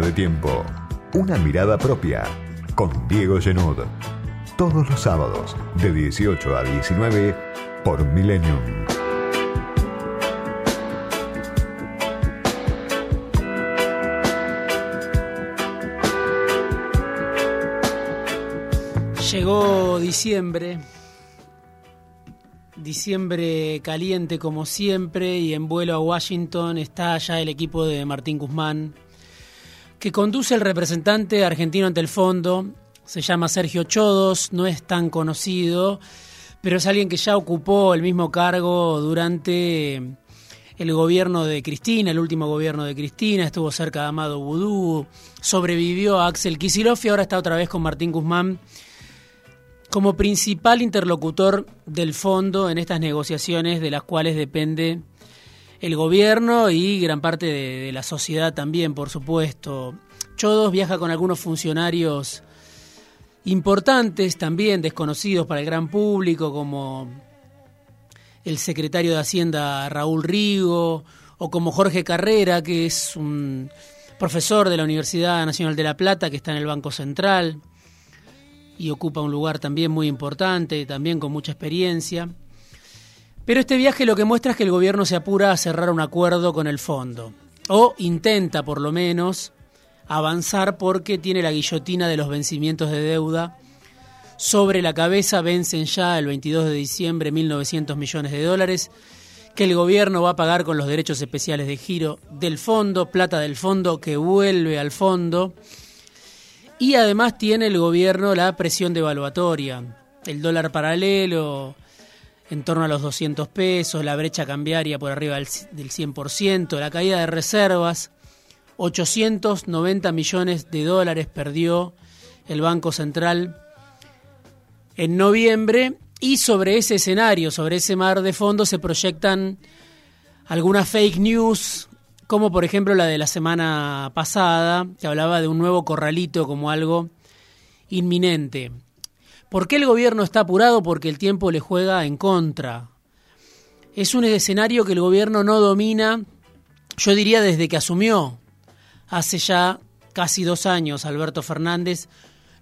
De tiempo. Una mirada propia. Con Diego Genud. Todos los sábados, de 18 a 19, por Millennium. Llegó diciembre, diciembre caliente como siempre y en vuelo a Washington está ya el equipo de Martín Guzmán, que conduce el representante argentino ante el fondo, se llama Sergio Chodos, no es tan conocido, pero es alguien que ya ocupó el mismo cargo durante el gobierno de Cristina, el último gobierno de Cristina, estuvo cerca de Amado Vudú, sobrevivió a Axel Kicillof y ahora está otra vez con Martín Guzmán como principal interlocutor del fondo en estas negociaciones de las cuales depende el gobierno y gran parte de, la sociedad también, por supuesto. Chodos viaja con algunos funcionarios importantes también, desconocidos para el gran público, como el secretario de Hacienda Raúl Rigo, o como Jorge Carrera, que es un profesor de la Universidad Nacional de La Plata, que está en el Banco Central y ocupa un lugar también muy importante, también con mucha experiencia. Pero este viaje lo que muestra es que el gobierno se apura a cerrar un acuerdo con el fondo, o intenta por lo menos avanzar porque tiene la guillotina de los vencimientos de deuda. Sobre la cabeza vencen ya el 22 de diciembre 1.900 millones de dólares que el gobierno va a pagar con los derechos especiales de giro del fondo, plata del fondo que vuelve al fondo. Y además tiene el gobierno la presión devaluatoria, el dólar paralelo en torno a los 200 pesos, la brecha cambiaria por arriba del, 100%, la caída de reservas, 890 millones de dólares perdió el Banco Central en noviembre y sobre ese escenario, sobre ese mar de fondo se proyectan algunas fake news como por ejemplo la de la semana pasada, que hablaba de un nuevo corralito como algo inminente. ¿Por qué el gobierno está apurado? Porque el tiempo le juega en contra. Es un escenario que el gobierno no domina, yo diría desde que asumió, hace ya casi dos años, Alberto Fernández,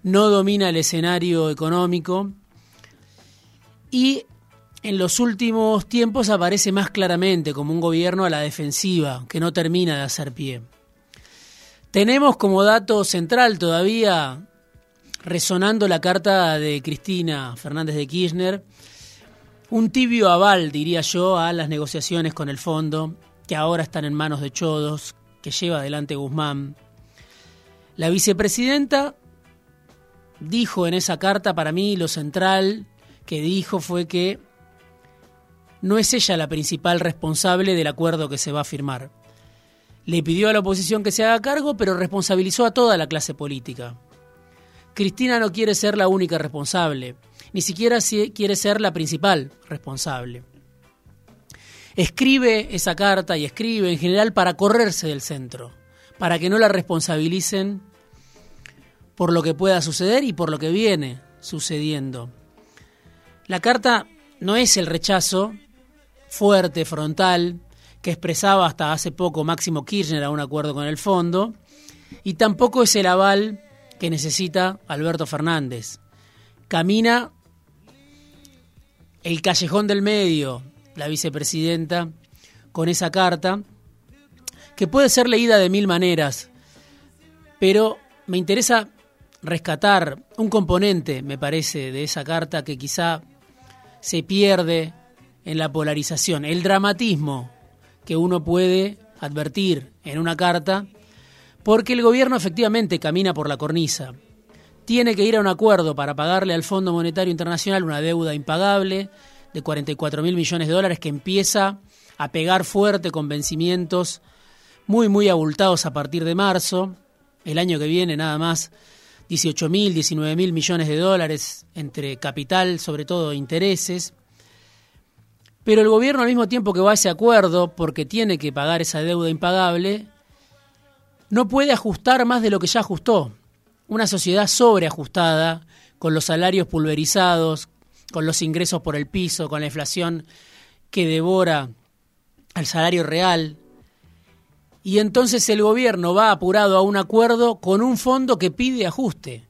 no domina el escenario económico y en los últimos tiempos aparece más claramente como un gobierno a la defensiva, que no termina de hacer pie. Tenemos como dato central todavía, resonando la carta de Cristina Fernández de Kirchner, un tibio aval, diría yo, a las negociaciones con el fondo, que ahora están en manos de Chodos, que lleva adelante Guzmán. La vicepresidenta dijo en esa carta, para mí lo central que dijo fue que no es ella la principal responsable del acuerdo que se va a firmar. Le pidió a la oposición que se haga cargo, pero responsabilizó a toda la clase política. Cristina no quiere ser la única responsable, ni siquiera quiere ser la principal responsable. Escribe esa carta y escribe en general para correrse del centro, para que no la responsabilicen por lo que pueda suceder y por lo que viene sucediendo. La carta no es el rechazo fuerte, frontal, que expresaba hasta hace poco Máximo Kirchner a un acuerdo con el fondo, y tampoco es el aval que necesita Alberto Fernández. Camina el callejón del medio, la vicepresidenta, con esa carta, que puede ser leída de mil maneras, pero me interesa rescatar un componente, me parece, de esa carta que quizá se pierde en la polarización, el dramatismo que uno puede advertir en una carta, porque el gobierno efectivamente camina por la cornisa. Tiene que ir a un acuerdo para pagarle al Fondo Monetario Internacional una deuda impagable de 44 mil millones de dólares que empieza a pegar fuerte con vencimientos muy, muy abultados a partir de marzo. El año que viene nada más 18 mil, 19 mil millones de dólares entre capital, sobre todo intereses. Pero el gobierno al mismo tiempo que va a ese acuerdo, porque tiene que pagar esa deuda impagable, no puede ajustar más de lo que ya ajustó. Una sociedad sobreajustada, con los salarios pulverizados, con los ingresos por el piso, con la inflación que devora al salario real. y entonces el gobierno va apurado a un acuerdo con un fondo que pide ajuste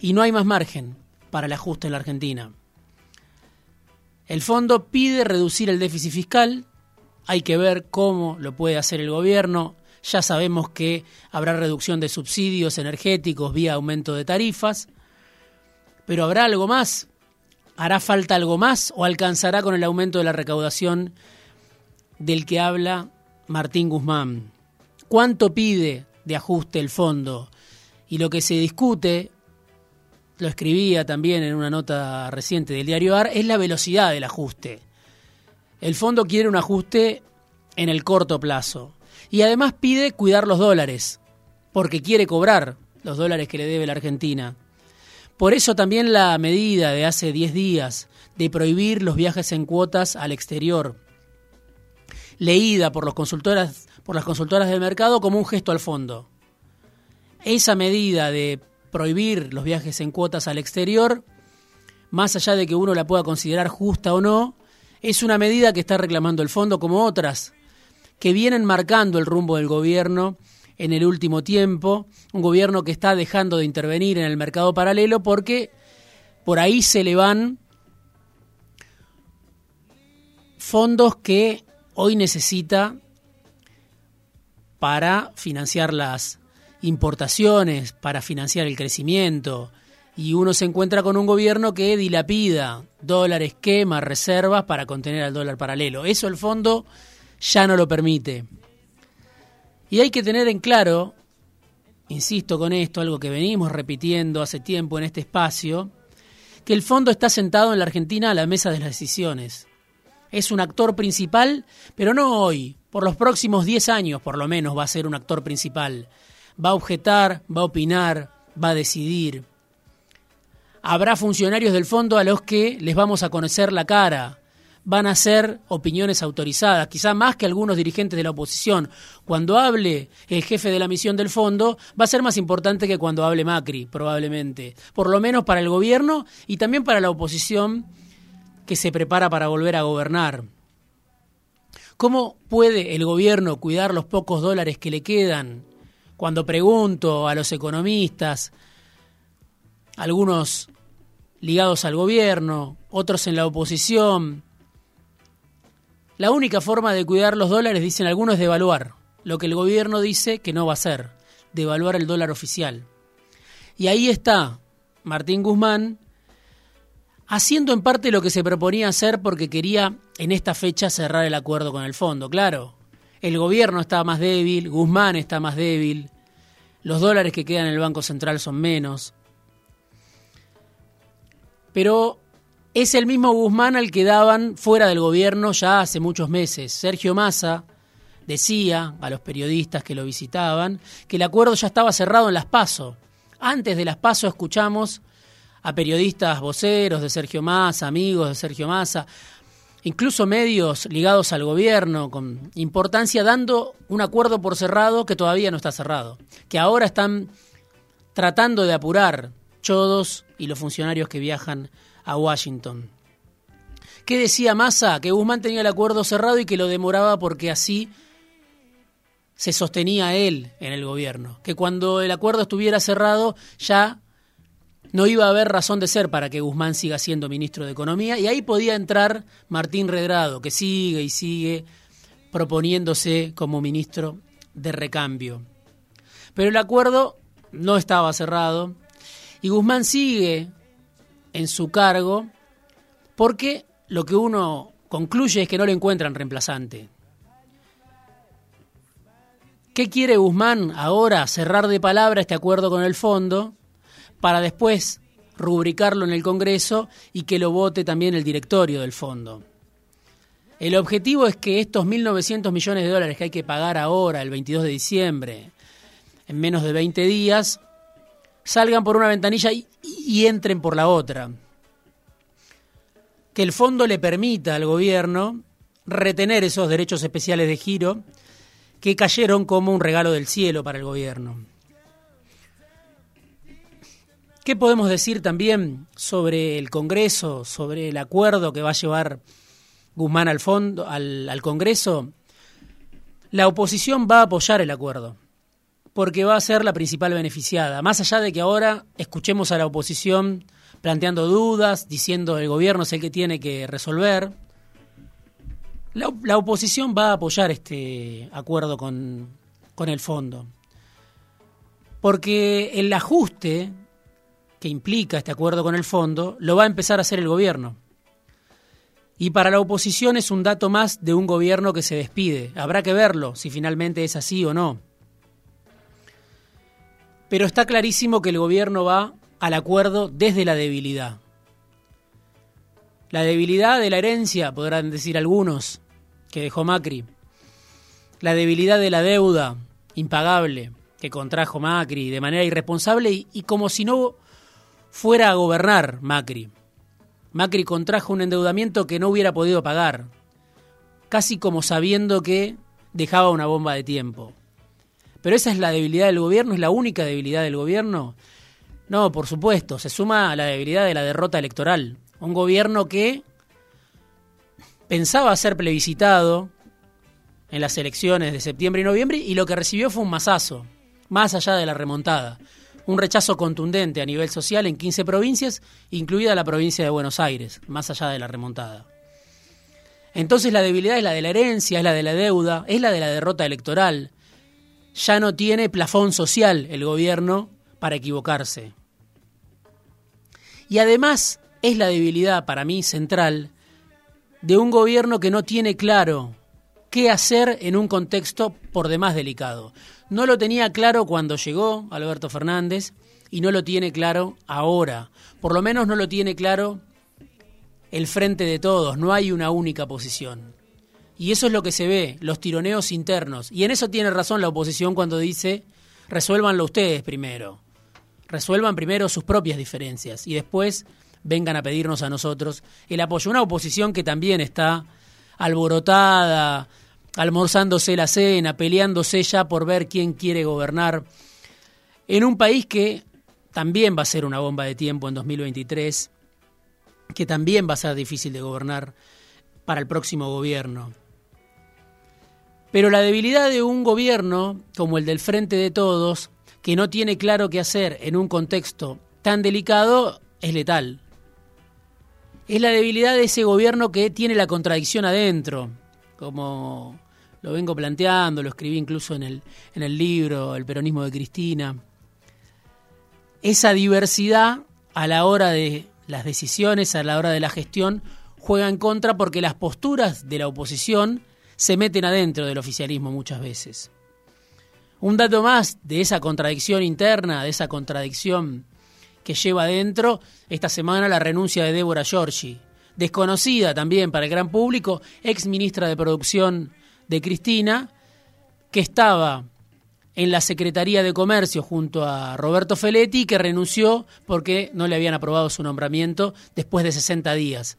y no hay más margen para el ajuste en la Argentina. El fondo pide reducir el déficit fiscal, hay que ver cómo lo puede hacer el gobierno, ya sabemos que habrá reducción de subsidios energéticos vía aumento de tarifas, pero ¿habrá algo más? ¿Hará falta algo más o alcanzará con el aumento de la recaudación del que habla Martín Guzmán? ¿Cuánto pide de ajuste el fondo? Y lo que se discute lo escribía también en una nota reciente del diario AR, es la velocidad del ajuste. El fondo quiere un ajuste en el corto plazo y además pide cuidar los dólares, porque quiere cobrar los dólares que le debe la Argentina. Por eso también la medida de hace 10 días de prohibir los viajes en cuotas al exterior, leída por, los consultoras, por las consultoras del mercado como un gesto al fondo. Esa medida de prohibir los viajes en cuotas al exterior, más allá de que uno la pueda considerar justa o no, es una medida que está reclamando el fondo como otras que vienen marcando el rumbo del gobierno en el último tiempo, un gobierno que está dejando de intervenir en el mercado paralelo porque por ahí se le van fondos que hoy necesita para financiar las importaciones para financiar el crecimiento y uno se encuentra con un gobierno que dilapida dólares, quema reservas para contener al dólar paralelo. Eso el fondo ya no lo permite. Y hay que tener en claro, insisto con esto, algo que venimos repitiendo hace tiempo en este espacio, que el fondo está sentado en la Argentina a la mesa de las decisiones. Es un actor principal, pero no hoy, por los próximos 10 años por lo menos va a ser un actor principal va a objetar, va a opinar, va a decidir. Habrá funcionarios del fondo a los que les vamos a conocer la cara. Van a ser opiniones autorizadas, quizá más que algunos dirigentes de la oposición. Cuando hable el jefe de la misión del fondo, va a ser más importante que cuando hable Macri, probablemente. Por lo menos para el gobierno y también para la oposición que se prepara para volver a gobernar. ¿Cómo puede el gobierno cuidar los pocos dólares que le quedan cuando pregunto a los economistas, algunos ligados al gobierno, otros en la oposición, la única forma de cuidar los dólares, dicen algunos, es devaluar. Lo que el gobierno dice que no va a hacer, devaluar el dólar oficial. Y ahí está Martín Guzmán haciendo en parte lo que se proponía hacer porque quería en esta fecha cerrar el acuerdo con el fondo, claro el gobierno está más débil, Guzmán está más débil, los dólares que quedan en el Banco Central son menos. Pero es el mismo Guzmán al que daban fuera del gobierno ya hace muchos meses. Sergio Massa decía a los periodistas que lo visitaban que el acuerdo ya estaba cerrado en las PASO. Antes de las PASO escuchamos a periodistas voceros de Sergio Massa, amigos de Sergio Massa, incluso medios ligados al gobierno con importancia dando un acuerdo por cerrado que todavía no está cerrado, que ahora están tratando de apurar Chodos y los funcionarios que viajan a Washington. ¿Qué decía Massa? Que Guzmán tenía el acuerdo cerrado y que lo demoraba porque así se sostenía él en el gobierno. Que cuando el acuerdo estuviera cerrado ya no iba a haber razón de ser para que Guzmán siga siendo ministro de Economía y ahí podía entrar Martín Redrado, que sigue y sigue proponiéndose como ministro de recambio. Pero el acuerdo no estaba cerrado y Guzmán sigue en su cargo porque lo que uno concluye es que no le encuentran reemplazante. ¿Qué quiere Guzmán ahora? Cerrar de palabra este acuerdo con el fondo para después rubricarlo en el Congreso y que lo vote también el directorio del fondo. El objetivo es que estos 1.900 millones de dólares que hay que pagar ahora, el 22 de diciembre, en menos de 20 días, salgan por una ventanilla y, entren por la otra. Que el fondo le permita al gobierno retener esos derechos especiales de giro que cayeron como un regalo del cielo para el gobierno. ¿Qué podemos decir también sobre el Congreso, sobre el acuerdo que va a llevar Guzmán al fondo, al, Congreso? La oposición va a apoyar el acuerdo, porque va a ser la principal beneficiada. Más allá de que ahora escuchemos a la oposición planteando dudas, diciendo el gobierno es el que tiene que resolver, la, oposición va a apoyar este acuerdo con, con el fondo. Porque el ajuste que implica este acuerdo con el fondo lo va a empezar a hacer el gobierno. Y para la oposición es un dato más de un gobierno que se despide. Habrá que verlo si finalmente es así o no. Pero está clarísimo que el gobierno va al acuerdo desde la debilidad. La debilidad de la herencia, podrán decir algunos, que dejó Macri. La debilidad de la deuda impagable que contrajo Macri de manera irresponsable y, y como si no fuera a gobernar Macri. Macri contrajo un endeudamiento que no hubiera podido pagar, casi como sabiendo que dejaba una bomba de tiempo. Pero esa es la debilidad del gobierno, es la única debilidad del gobierno. No, por supuesto, se suma a la debilidad de la derrota electoral. Un gobierno que pensaba ser plebiscitado en las elecciones de septiembre y noviembre y lo que recibió fue un masazo, más allá de la remontada un rechazo contundente a nivel social en 15 provincias, incluida la provincia de Buenos Aires, más allá de la remontada. Entonces la debilidad es la de la herencia, es la de la deuda, es la de la derrota electoral. Ya no tiene plafón social el gobierno para equivocarse. Y además es la debilidad para mí central de un gobierno que no tiene claro qué hacer en un contexto por demás delicado. No lo tenía claro cuando llegó Alberto Fernández y no lo tiene claro ahora. Por lo menos no lo tiene claro el frente de todos. No hay una única posición. Y eso es lo que se ve, los tironeos internos. Y en eso tiene razón la oposición cuando dice, resuélvanlo ustedes primero. Resuelvan primero sus propias diferencias y después vengan a pedirnos a nosotros el apoyo. Una oposición que también está alborotada, almorzándose la cena, peleándose ya por ver quién quiere gobernar, en un país que también va a ser una bomba de tiempo en 2023, que también va a ser difícil de gobernar para el próximo gobierno. Pero la debilidad de un gobierno como el del Frente de Todos, que no tiene claro qué hacer en un contexto tan delicado, es letal. Es la debilidad de ese gobierno que tiene la contradicción adentro, como lo vengo planteando, lo escribí incluso en el, en el libro El peronismo de Cristina. Esa diversidad a la hora de las decisiones, a la hora de la gestión, juega en contra porque las posturas de la oposición se meten adentro del oficialismo muchas veces. Un dato más de esa contradicción interna, de esa contradicción que lleva adentro, esta semana la renuncia de Débora Giorgi, desconocida también para el gran público, ex ministra de Producción de Cristina, que estaba en la Secretaría de Comercio junto a Roberto Feletti, que renunció porque no le habían aprobado su nombramiento después de 60 días.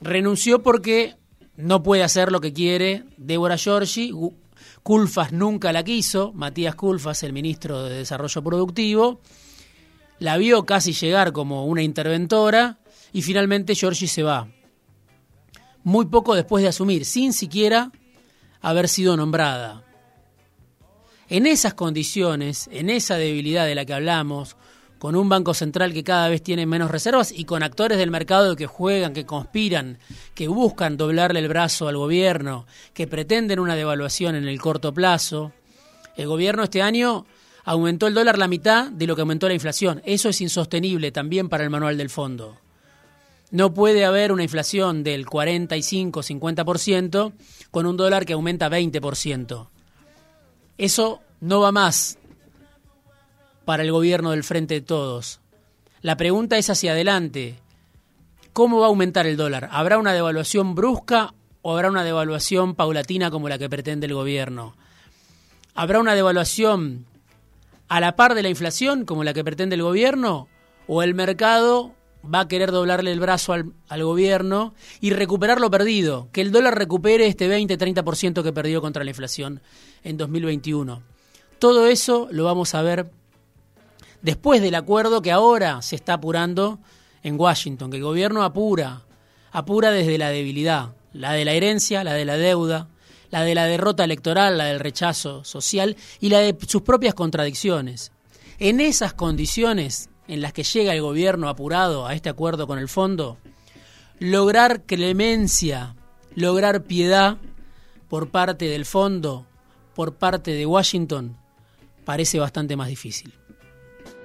Renunció porque no puede hacer lo que quiere Débora Giorgi. Culfas nunca la quiso, Matías Culfas, el ministro de Desarrollo Productivo, la vio casi llegar como una interventora y finalmente Giorgi se va. Muy poco después de asumir, sin siquiera haber sido nombrada. En esas condiciones, en esa debilidad de la que hablamos, con un Banco Central que cada vez tiene menos reservas y con actores del mercado que juegan, que conspiran, que buscan doblarle el brazo al gobierno, que pretenden una devaluación en el corto plazo, el gobierno este año aumentó el dólar la mitad de lo que aumentó la inflación. Eso es insostenible también para el manual del fondo. No puede haber una inflación del 45-50% con un dólar que aumenta 20%. Eso no va más para el gobierno del Frente de Todos. La pregunta es hacia adelante. ¿Cómo va a aumentar el dólar? ¿Habrá una devaluación brusca o habrá una devaluación paulatina como la que pretende el gobierno? ¿Habrá una devaluación a la par de la inflación como la que pretende el gobierno? ¿O el mercado va a querer doblarle el brazo al, gobierno y recuperar lo perdido, que el dólar recupere este 20-30% que perdió contra la inflación en 2021. Todo eso lo vamos a ver después del acuerdo que ahora se está apurando en Washington, que el gobierno apura, apura desde la debilidad, la de la herencia, la de la deuda, la de la derrota electoral, la del rechazo social y la de sus propias contradicciones. En esas condiciones en las que llega el gobierno apurado a este acuerdo con el fondo, lograr clemencia, lograr piedad por parte del fondo, por parte de Washington, parece bastante más difícil.